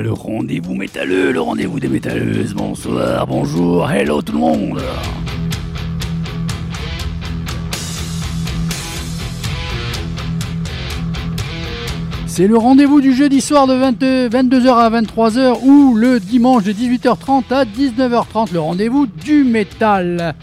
Le rendez-vous métalleux, le rendez-vous des métalleuses. Bonsoir, bonjour, hello tout le monde. C'est le rendez-vous du jeudi soir de 22h à 23h ou le dimanche de 18h30 à 19h30, le rendez-vous du métal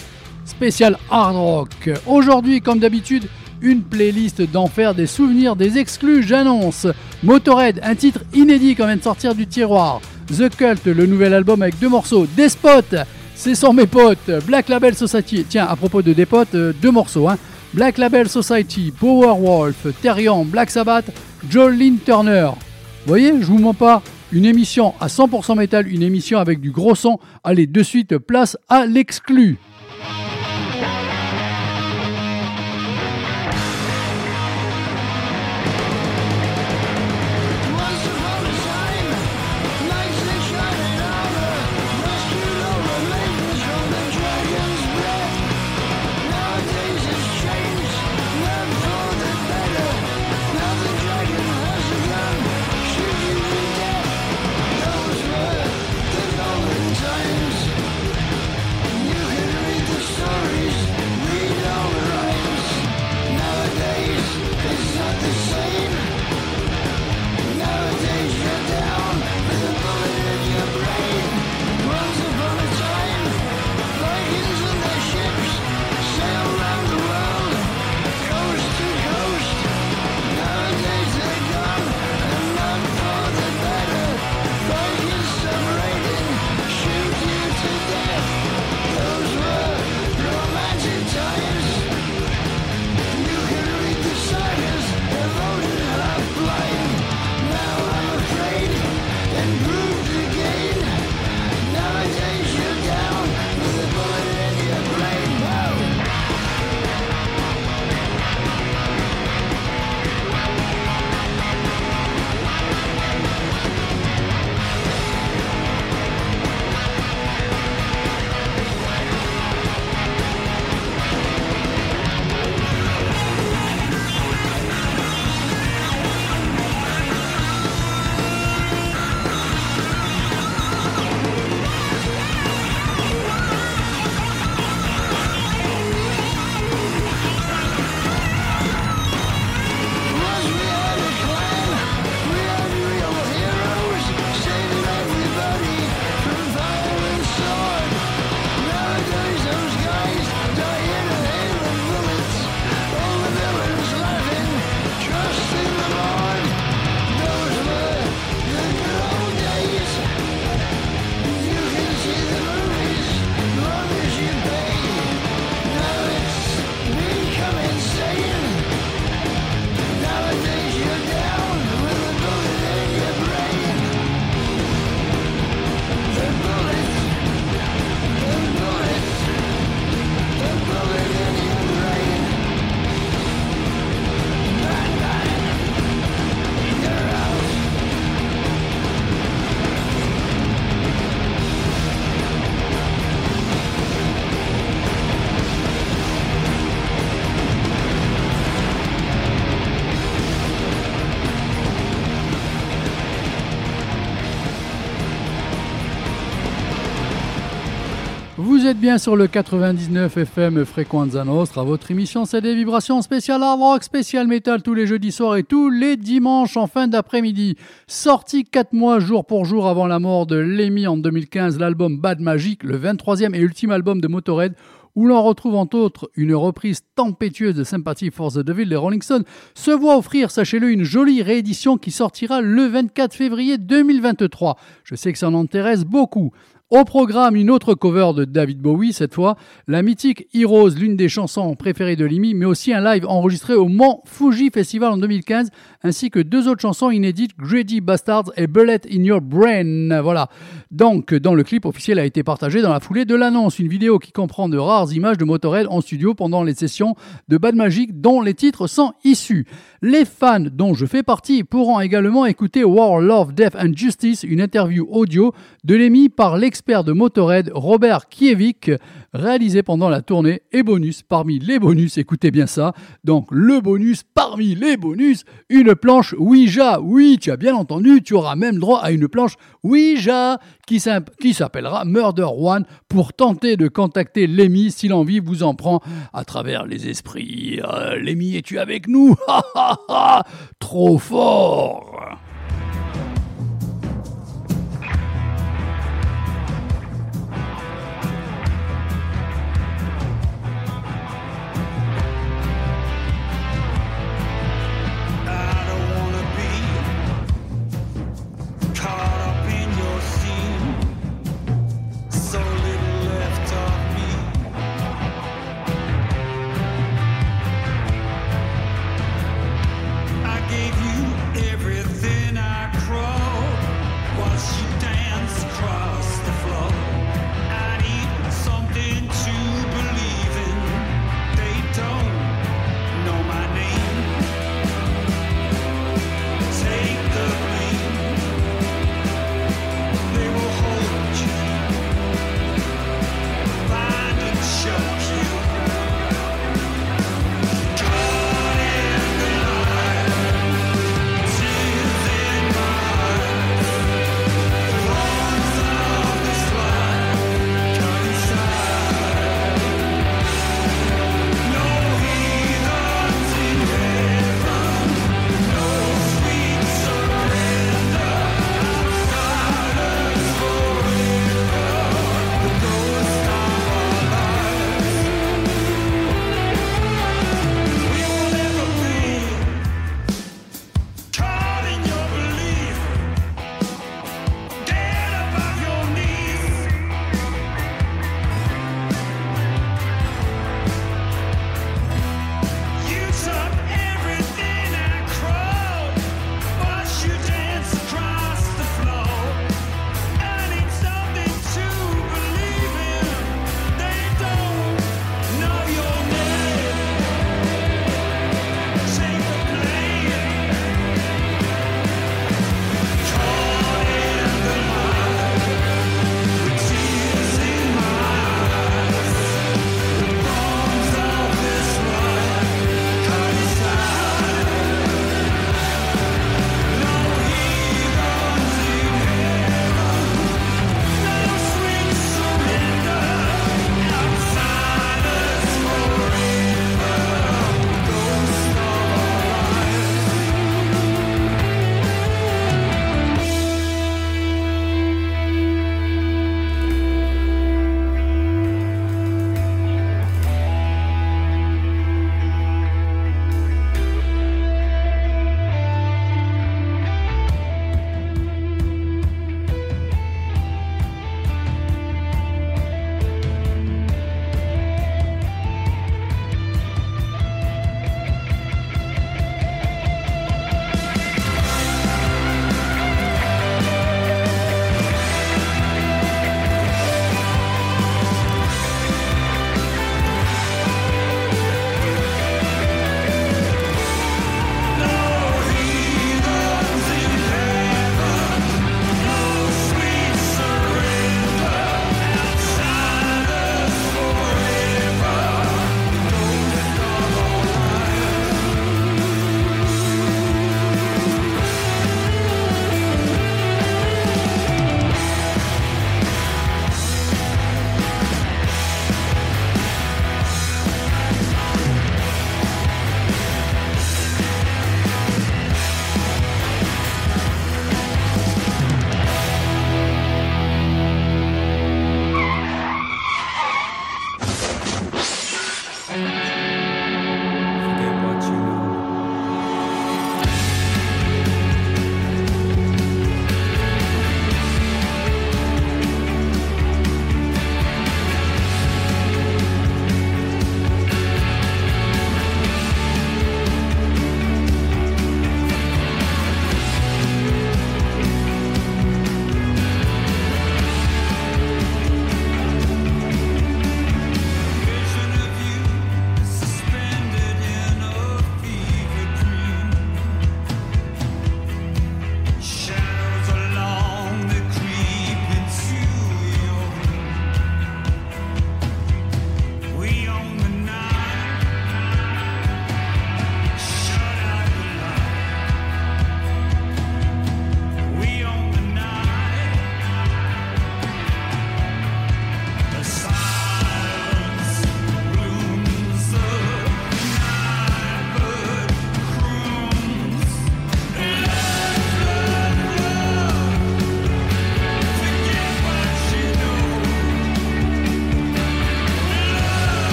spécial hard rock. Aujourd'hui, comme d'habitude, une playlist d'enfer, des souvenirs, des exclus, j'annonce. Motorhead, un titre inédit quand vient de sortir du tiroir. The Cult, le nouvel album avec deux morceaux. Despot, c'est sans mes potes. Black Label Society, tiens, à propos de Despot, euh, deux morceaux. Hein. Black Label Society, Powerwolf, Therion, Black Sabbath, Jolene Turner. Vous voyez, je vous mens pas. Une émission à 100% métal, une émission avec du gros son. Allez, de suite, place à l'exclu. Bien sur le 99 FM Frequenza Nostra. Votre émission, c'est des vibrations spéciales hard rock, spécial métal tous les jeudis soirs et tous les dimanches en fin d'après-midi. Sorti 4 mois jour pour jour avant la mort de Lemmy en 2015, l'album Bad Magic, le 23e et ultime album de Motorhead, où l'on retrouve entre autres une reprise tempétueuse de Sympathy for the Devil des Rolling Stones, se voit offrir, sachez-le, une jolie réédition qui sortira le 24 février 2023. Je sais que ça en intéresse beaucoup. Au programme, une autre cover de David Bowie, cette fois, la mythique Heroes, l'une des chansons préférées de Limi, mais aussi un live enregistré au Mont Fuji Festival en 2015, ainsi que deux autres chansons inédites, Greedy Bastards et Bullet in Your Brain. Voilà. Donc, dans le clip officiel a été partagé dans la foulée de l'annonce, une vidéo qui comprend de rares images de Motorhead en studio pendant les sessions de Bad Magic, dont les titres sont issus. Les fans, dont je fais partie, pourront également écouter War, Love, Death and Justice, une interview audio de l'émis par l'expert de Motorhead, Robert Kiewicz, réalisé pendant la tournée et bonus parmi les bonus, écoutez bien ça, donc le bonus parmi les bonus, une planche Ouija, oui tu as bien entendu, tu auras même droit à une planche Ouija qui s'appellera Murder One pour tenter de contacter Lemmy si l'envie vous en prend à travers les esprits. Euh, Lemmy, es-tu avec nous? Trop fort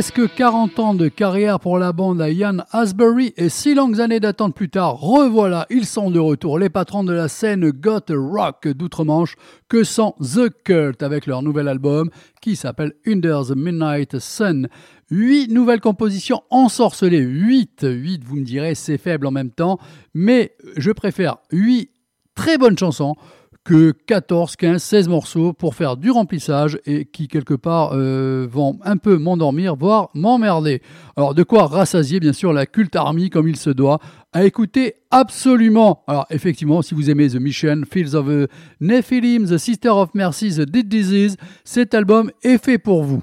Presque 40 ans de carrière pour la bande à Ian Asbury et six longues années d'attente plus tard, revoilà, ils sont de retour, les patrons de la scène Got Rock d'outre-Manche, que sont The Cult avec leur nouvel album qui s'appelle Under the Midnight Sun. Huit nouvelles compositions ensorcelées, huit, huit, vous me direz, c'est faible en même temps, mais je préfère huit très bonnes chansons que 14, 15, 16 morceaux pour faire du remplissage et qui quelque part euh, vont un peu m'endormir, voire m'emmerder. Alors de quoi rassasier bien sûr la culte army comme il se doit, à écouter absolument. Alors effectivement, si vous aimez The Mission, Fields of the Nephilim, The Sister of Mercy, The Dead Disease, cet album est fait pour vous.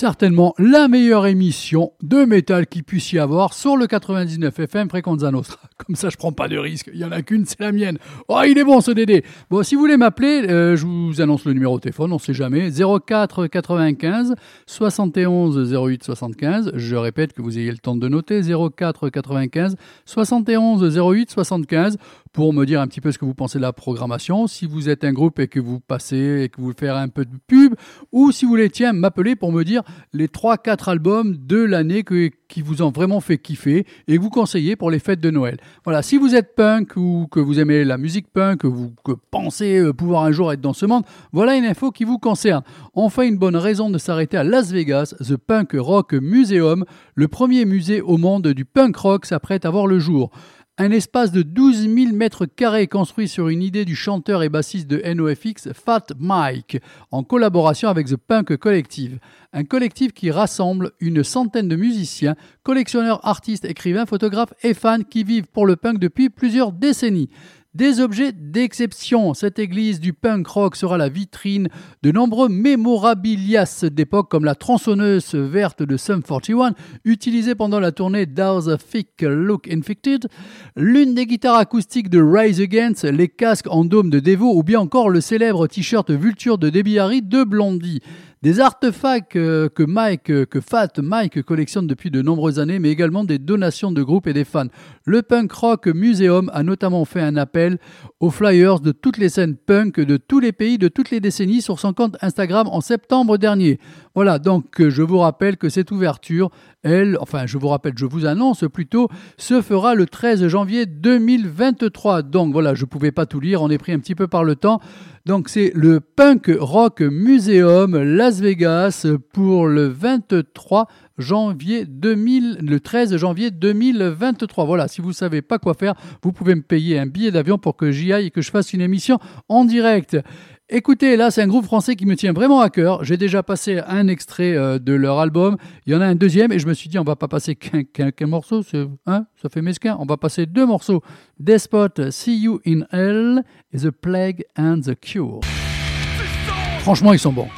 Certainement la meilleure émission de métal qui puisse y avoir sur le 99 FM Fréquence Nostra. Comme ça, je prends pas de risque. Il y en a qu'une, c'est la mienne. Oh, il est bon ce Dédé. Bon, si vous voulez m'appeler, euh, je vous annonce le numéro de téléphone, on sait jamais. 04 95 71 08 75. Je répète que vous ayez le temps de noter. 04 95 71 08 75 pour me dire un petit peu ce que vous pensez de la programmation. Si vous êtes un groupe et que vous passez et que vous faire un peu de pub, ou si vous voulez, tiens, m'appeler pour me dire les 3-4 albums de l'année qui vous ont vraiment fait kiffer et vous conseillez pour les fêtes de Noël. Voilà, si vous êtes punk ou que vous aimez la musique punk, que vous que pensez euh, pouvoir un jour être dans ce monde, voilà une info qui vous concerne. Enfin, une bonne raison de s'arrêter à Las Vegas, The Punk Rock Museum, le premier musée au monde du punk rock s'apprête à voir le jour. Un espace de 12 000 mètres carrés construit sur une idée du chanteur et bassiste de NOFX Fat Mike, en collaboration avec The Punk Collective. Un collectif qui rassemble une centaine de musiciens, collectionneurs, artistes, écrivains, photographes et fans qui vivent pour le punk depuis plusieurs décennies. Des objets d'exception. Cette église du punk rock sera la vitrine de nombreux mémorabilias d'époque comme la tronçonneuse verte de Sum 41 utilisée pendant la tournée Dows a Thick Look Infected, l'une des guitares acoustiques de Rise Against, les casques en dôme de Devo ou bien encore le célèbre t-shirt Vulture de Debbie Harry de Blondie. Des artefacts euh, que Mike, euh, que Fat Mike collectionne depuis de nombreuses années, mais également des donations de groupes et des fans. Le Punk Rock Museum a notamment fait un appel aux flyers de toutes les scènes punk de tous les pays de toutes les décennies sur son compte Instagram en septembre dernier. Voilà, donc euh, je vous rappelle que cette ouverture, elle, enfin je vous rappelle, je vous annonce plutôt, se fera le 13 janvier 2023. Donc voilà, je ne pouvais pas tout lire, on est pris un petit peu par le temps. Donc c'est le Punk Rock Museum Las Vegas pour le 23 janvier 2000, le 13 janvier 2023. Voilà, si vous ne savez pas quoi faire, vous pouvez me payer un billet d'avion pour que j'y aille et que je fasse une émission en direct. Écoutez, là, c'est un groupe français qui me tient vraiment à cœur. J'ai déjà passé un extrait euh, de leur album. Il y en a un deuxième et je me suis dit, on va pas passer qu'un morceau, hein, ça fait mesquin. On va passer deux morceaux. Despot, See You in Hell et The Plague and the Cure. Franchement, ils sont bons.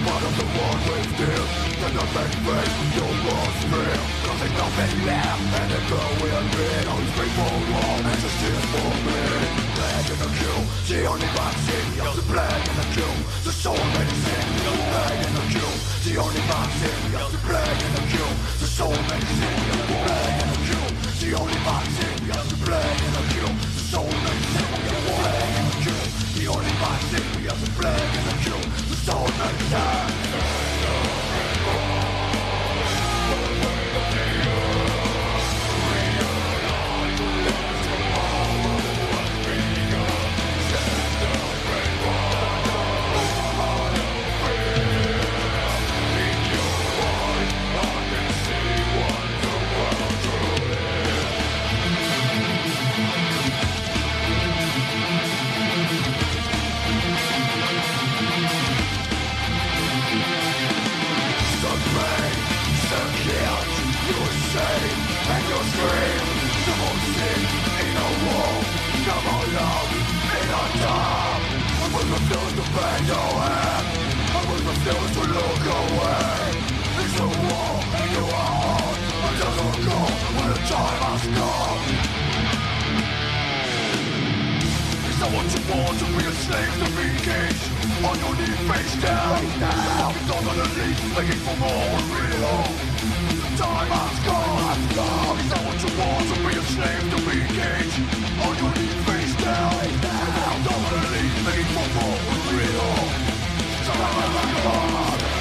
Part of the war we steal, the best place you. must feel Nothing, nothing left And the will be Always bring for war And justice for me Black in the queue The only vaccine You're the black in the queue The soul medicine You're black in the queue The only vaccine You're the black in the queue The soul medicine You're black in the queue The only vaccine You're the in the queue The soul medicine in the queue The only vaccine the black in the queue soul returns refuse to bend over I will refuse to look away It's a war and you are I just doesn't go when the time has come Is that what you want to be a slave to be caged? On your knees, face down It's all gonna leave begging for more real Time has come Is that what you want to be a slave to be caged? On your knees, face down dominantly making football real. So I'm a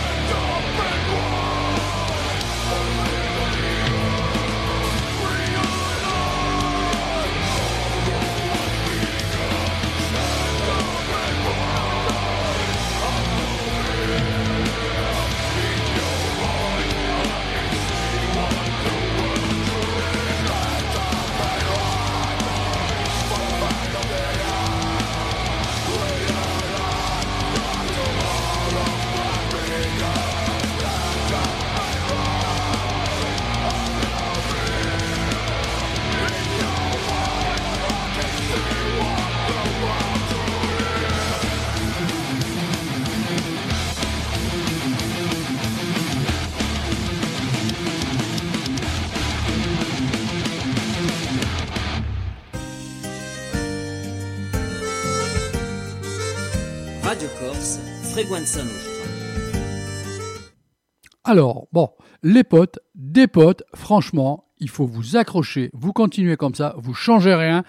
Alors, bon, les potes, des potes, franchement, il faut vous accrocher, vous continuez comme ça, vous changez rien.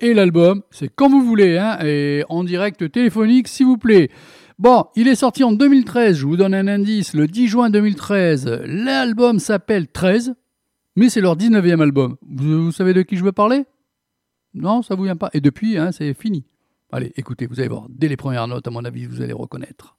Et l'album, c'est quand vous voulez, hein, et en direct téléphonique, s'il vous plaît. Bon, il est sorti en 2013, je vous donne un indice, le 10 juin 2013. L'album s'appelle 13, mais c'est leur 19e album. Vous, savez de qui je veux parler? Non, ça vous vient pas? Et depuis, hein, c'est fini. Allez, écoutez, vous allez voir, dès les premières notes, à mon avis, vous allez reconnaître.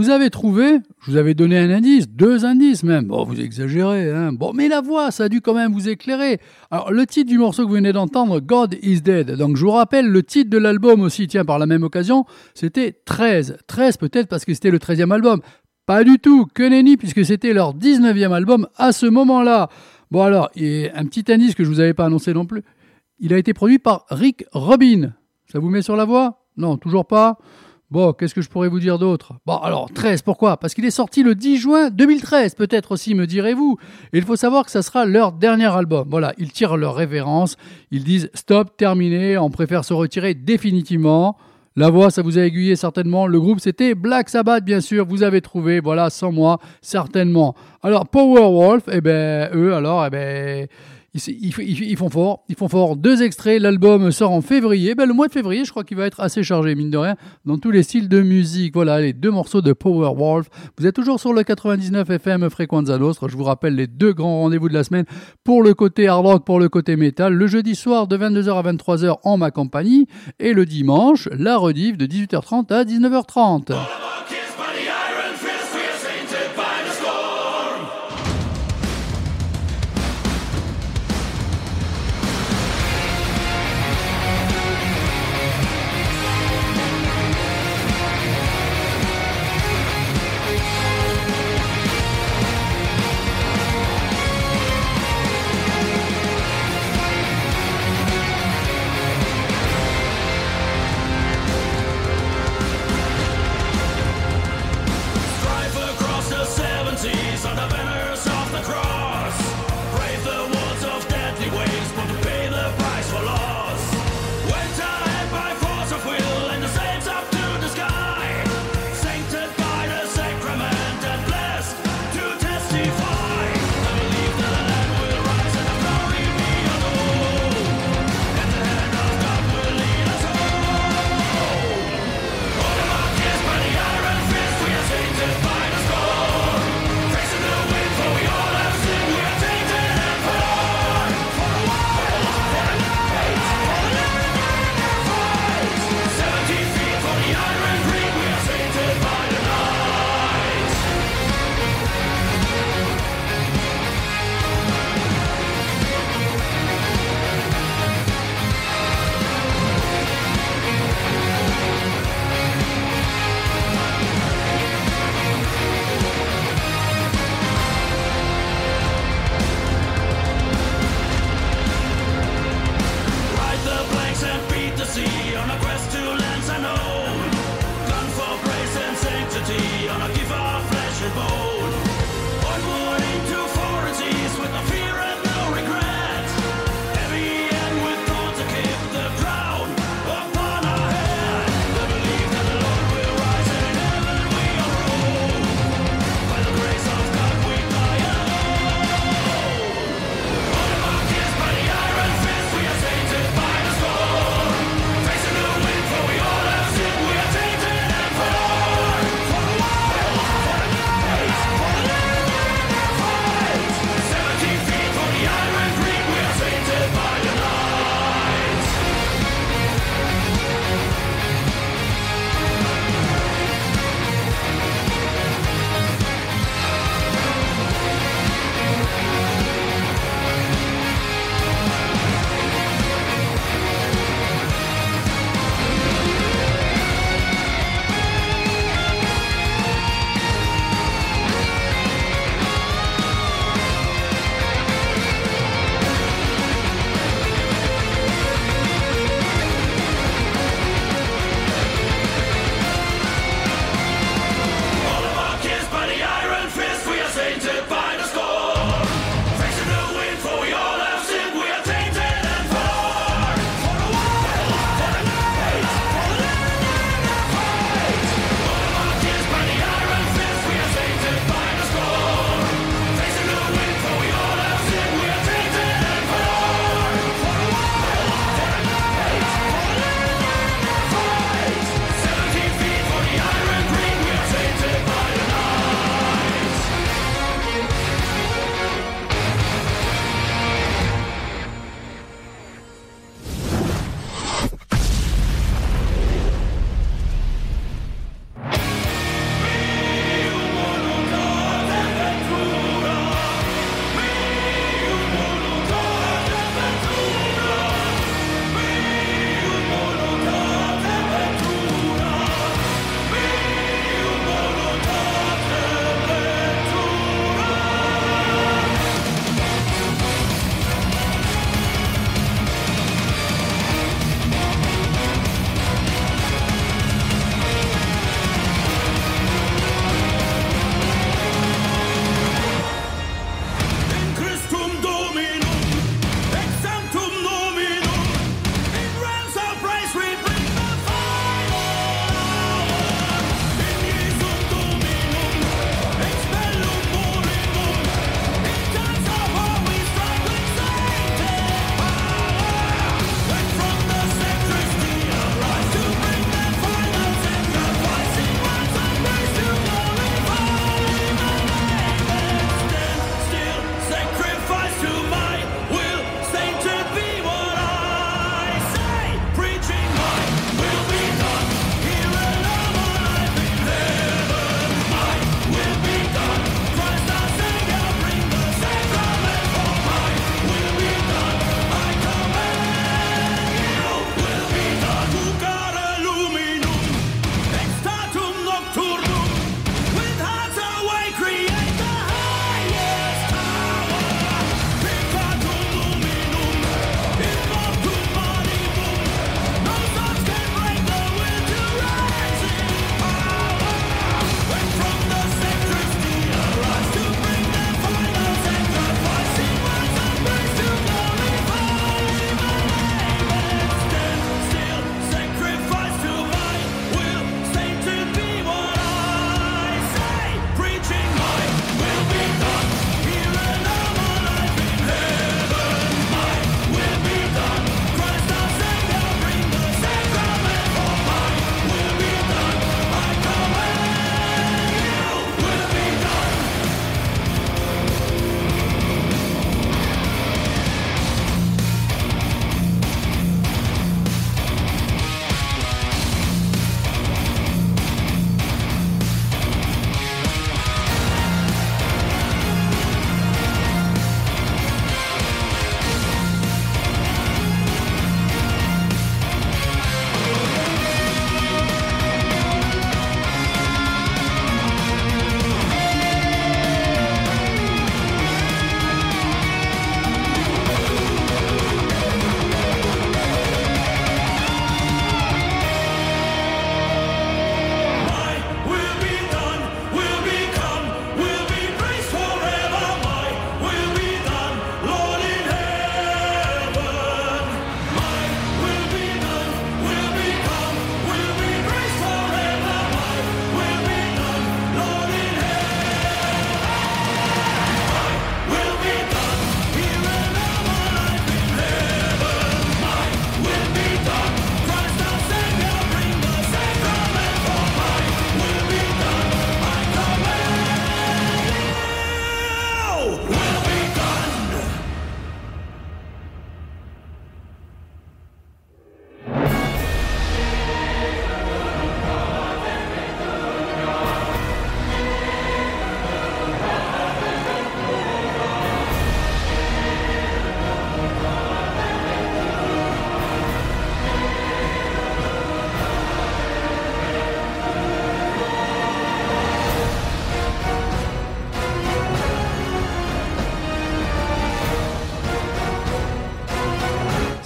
Vous avez trouvé, je vous avais donné un indice, deux indices même. Bon, vous exagérez, hein. Bon, mais la voix, ça a dû quand même vous éclairer. Alors, le titre du morceau que vous venez d'entendre, God is Dead. Donc, je vous rappelle, le titre de l'album aussi, tiens, par la même occasion, c'était 13. 13 peut-être parce que c'était le 13e album. Pas du tout, que nenni, puisque c'était leur 19e album à ce moment-là. Bon, alors, et un petit indice que je vous avais pas annoncé non plus. Il a été produit par Rick Rubin. Ça vous met sur la voie? Non, toujours pas Bon, qu'est-ce que je pourrais vous dire d'autre? Bon, alors, 13, pourquoi? Parce qu'il est sorti le 10 juin 2013, peut-être aussi, me direz-vous. Et il faut savoir que ça sera leur dernier album. Voilà, ils tirent leur révérence, ils disent stop, terminé, on préfère se retirer définitivement. La voix, ça vous a aiguillé certainement. Le groupe, c'était Black Sabbath, bien sûr. Vous avez trouvé, voilà, sans moi, certainement. Alors, Powerwolf, eh ben, eux, alors, eh ben, ils, font fort, ils font fort. Deux extraits, l'album sort en février. Ben, le mois de février, je crois qu'il va être assez chargé, mine de rien, dans tous les styles de musique. Voilà, les deux morceaux de Powerwolf. Vous êtes toujours sur le 99 FM Frequenza Nostra. Je vous rappelle les deux grands rendez-vous de la semaine pour le côté hard rock, pour le côté métal. Le jeudi soir de 22h à 23h en ma compagnie. Et le dimanche, la rediff de 18h30 à 19h30.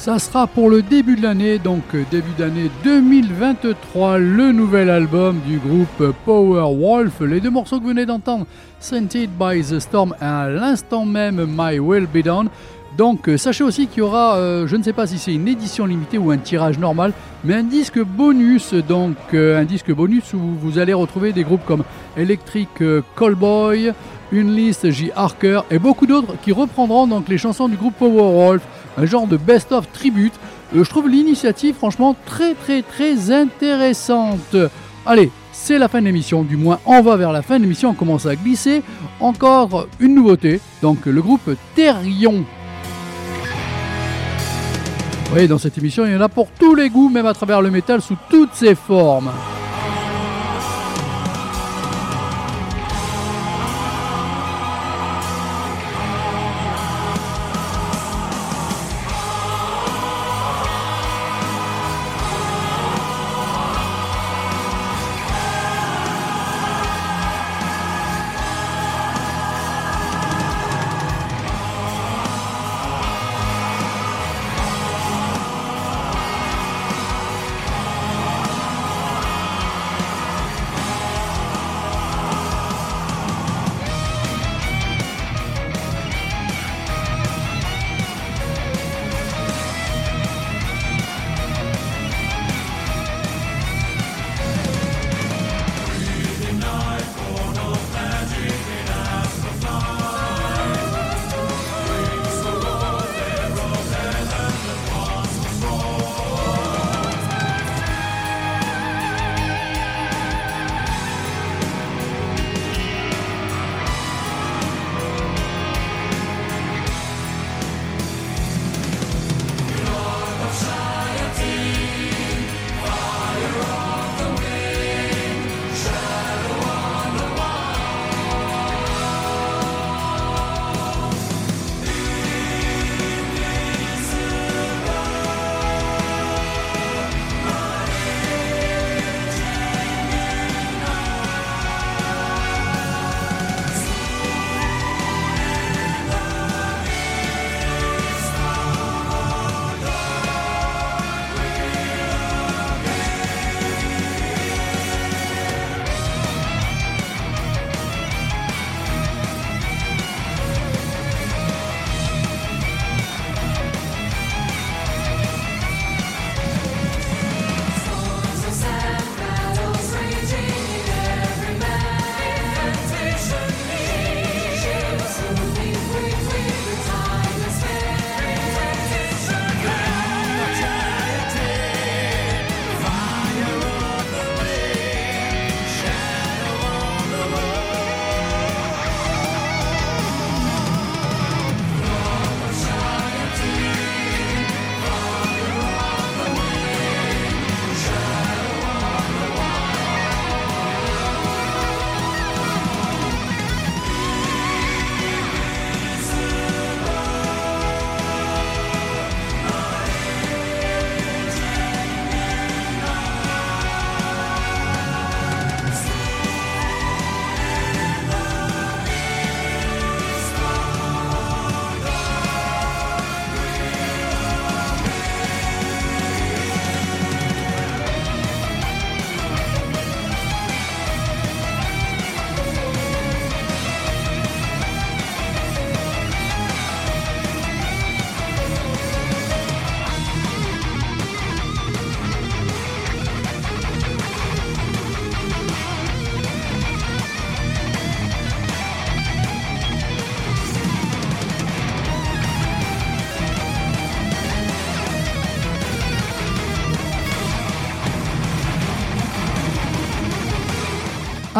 Ça sera pour le début de l'année, donc euh, début d'année 2023, le nouvel album du groupe Power Wolf. Les deux morceaux que vous venez d'entendre, Scented by the Storm et à l'instant même My Will Be Done. Donc euh, sachez aussi qu'il y aura, euh, je ne sais pas si c'est une édition limitée ou un tirage normal, mais un disque bonus, donc un disque bonus où vous allez retrouver des groupes comme Electric Callboy, une liste J. Harker et beaucoup d'autres qui reprendront donc les chansons du groupe Powerwolf, un genre de best-of tribute. Euh, je trouve l'initiative franchement très très très intéressante. Allez, c'est la fin de l'émission, du moins on va vers la fin de l'émission, on commence à glisser. Encore une nouveauté, donc le groupe Therion. Oui, dans cette émission, il y en a pour tous les goûts, même à travers le métal sous toutes ses formes.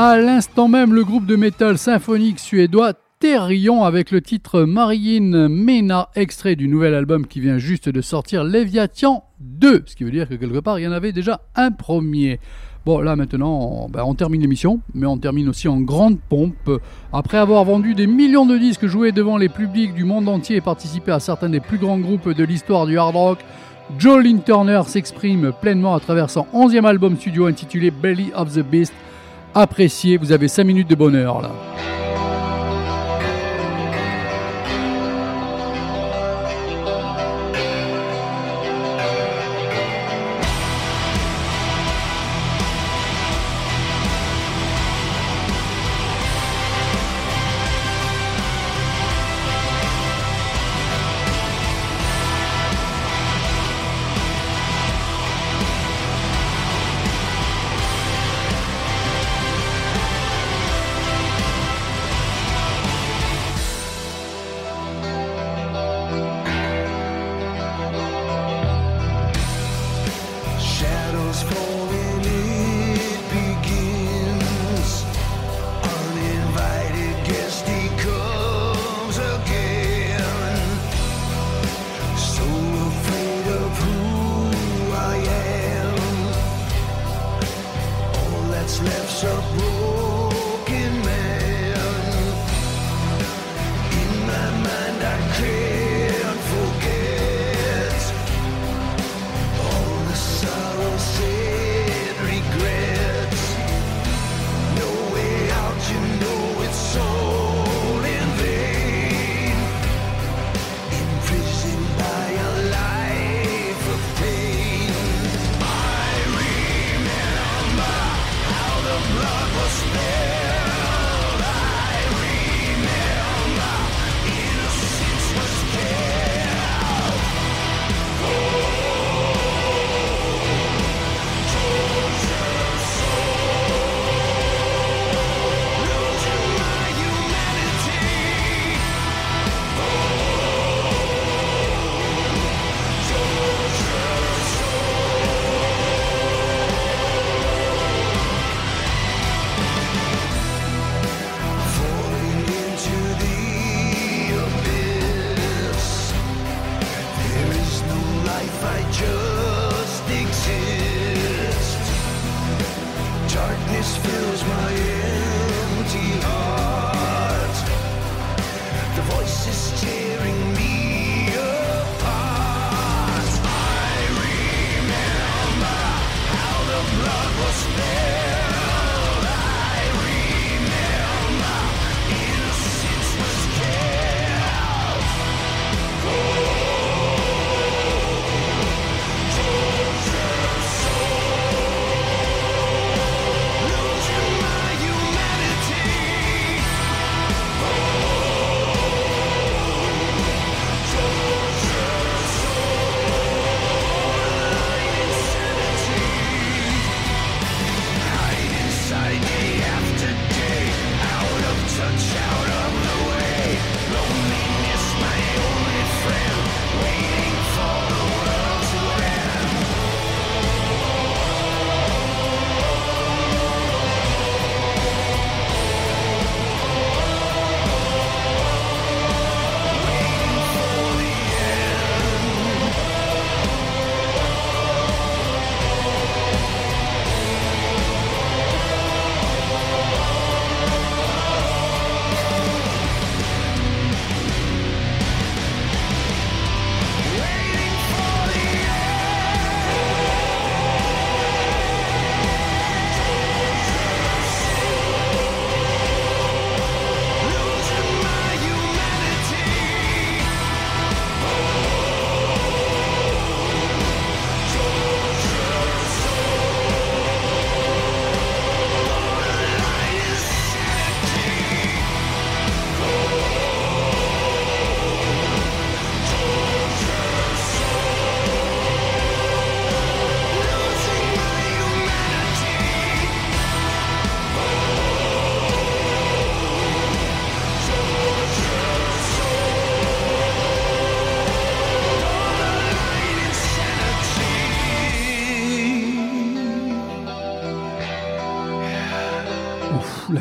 À l'instant même, le groupe de métal symphonique suédois Therion avec le titre Marine Mena, extrait du nouvel album qui vient juste de sortir, Léviathan 2, ce qui veut dire que quelque part il y en avait déjà un premier. Bon, là maintenant, ben, on, termine l'émission, mais on termine aussi en grande pompe. Après avoir vendu des millions de disques, joué devant les publics du monde entier et participé à certains des plus grands groupes de l'histoire du hard rock, Joe Lynn Turner s'exprime pleinement à travers son 11e album studio intitulé Belly of the Beast appréciez, vous avez 5 minutes de bonheur là.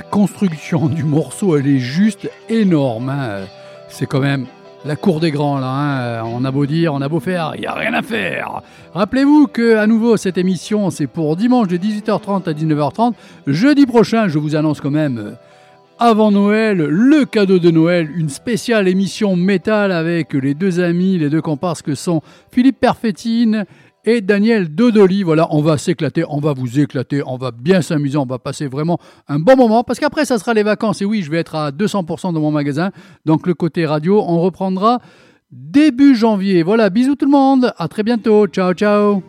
Construction du morceau, elle est juste énorme. Hein. C'est quand même la cour des grands là. Hein. On a beau dire, on a beau faire, il n'y a rien à faire. Rappelez-vous que à nouveau cette émission c'est pour dimanche de 18h30 à 19h30. Jeudi prochain, je vous annonce quand même avant Noël, le cadeau de Noël, une spéciale émission métal avec les deux amis, les deux comparses que sont Philippe Perfettine et Daniel Dodoli. Voilà, on va s'éclater, on va vous éclater, on va bien s'amuser, on va passer vraiment un bon moment parce qu'après ça sera les vacances et oui, je vais être à 200% dans mon magasin. Donc le côté radio, on reprendra début janvier. Voilà, bisous tout le monde, à très bientôt, ciao ciao.